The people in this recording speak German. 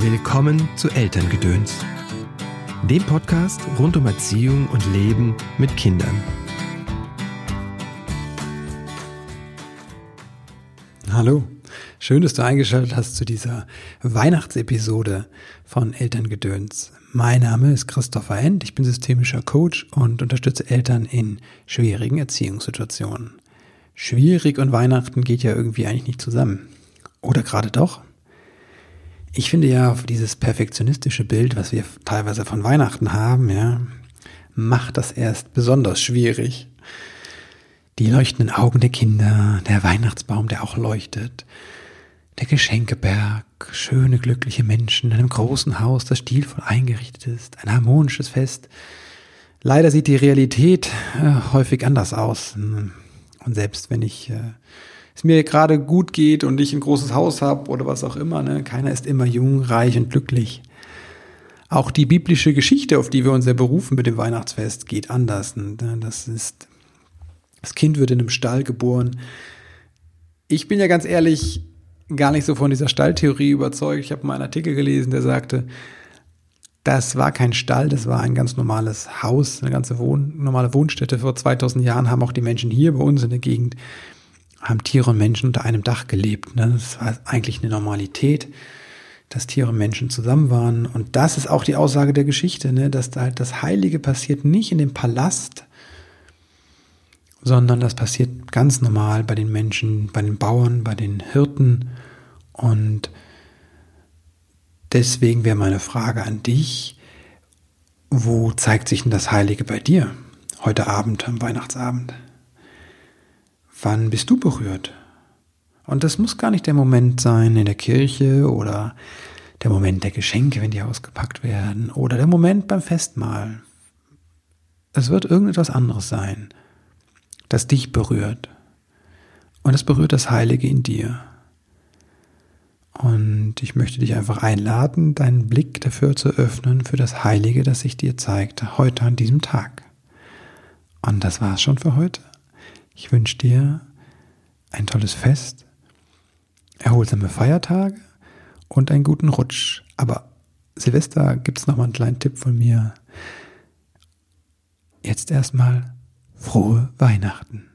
Willkommen zu Elterngedöns, dem Podcast rund um Erziehung und Leben mit Kindern. Hallo, schön, dass du eingeschaltet hast zu dieser Weihnachtsepisode von Elterngedöns. Mein Name ist Christopher End, ich bin systemischer Coach und unterstütze Eltern in schwierigen Erziehungssituationen. Schwierig und Weihnachten geht ja irgendwie eigentlich nicht zusammen. Oder gerade doch? Ich finde ja, dieses perfektionistische Bild, was wir teilweise von Weihnachten haben, ja, macht das erst besonders schwierig. Die leuchtenden Augen der Kinder, der Weihnachtsbaum, der auch leuchtet, der Geschenkeberg, schöne, glückliche Menschen in einem großen Haus, das stilvoll eingerichtet ist, ein harmonisches Fest. Leider sieht die Realität äh, häufig anders aus. Und selbst wenn ich äh, es mir gerade gut geht und ich ein großes Haus habe oder was auch immer. Ne? Keiner ist immer jung, reich und glücklich. Auch die biblische Geschichte, auf die wir uns ja berufen mit dem Weihnachtsfest, geht anders. Ne? Das ist, das Kind wird in einem Stall geboren. Ich bin ja ganz ehrlich gar nicht so von dieser Stalltheorie überzeugt. Ich habe mal einen Artikel gelesen, der sagte, das war kein Stall, das war ein ganz normales Haus, eine ganze Wohn normale Wohnstätte. Vor 2000 Jahren haben auch die Menschen hier bei uns in der Gegend haben Tiere und Menschen unter einem Dach gelebt. Ne? Das war eigentlich eine Normalität, dass Tiere und Menschen zusammen waren. Und das ist auch die Aussage der Geschichte, ne? dass da halt das Heilige passiert nicht in dem Palast, sondern das passiert ganz normal bei den Menschen, bei den Bauern, bei den Hirten. Und deswegen wäre meine Frage an dich, wo zeigt sich denn das Heilige bei dir heute Abend, am Weihnachtsabend? Wann bist du berührt? Und das muss gar nicht der Moment sein in der Kirche oder der Moment der Geschenke, wenn die ausgepackt werden, oder der Moment beim Festmahl. Es wird irgendetwas anderes sein, das dich berührt. Und es berührt das Heilige in dir. Und ich möchte dich einfach einladen, deinen Blick dafür zu öffnen, für das Heilige, das sich dir zeigt, heute an diesem Tag. Und das war's schon für heute. Ich wünsche dir ein tolles Fest, erholsame Feiertage und einen guten Rutsch. Aber Silvester gibt es nochmal einen kleinen Tipp von mir. Jetzt erstmal frohe Weihnachten.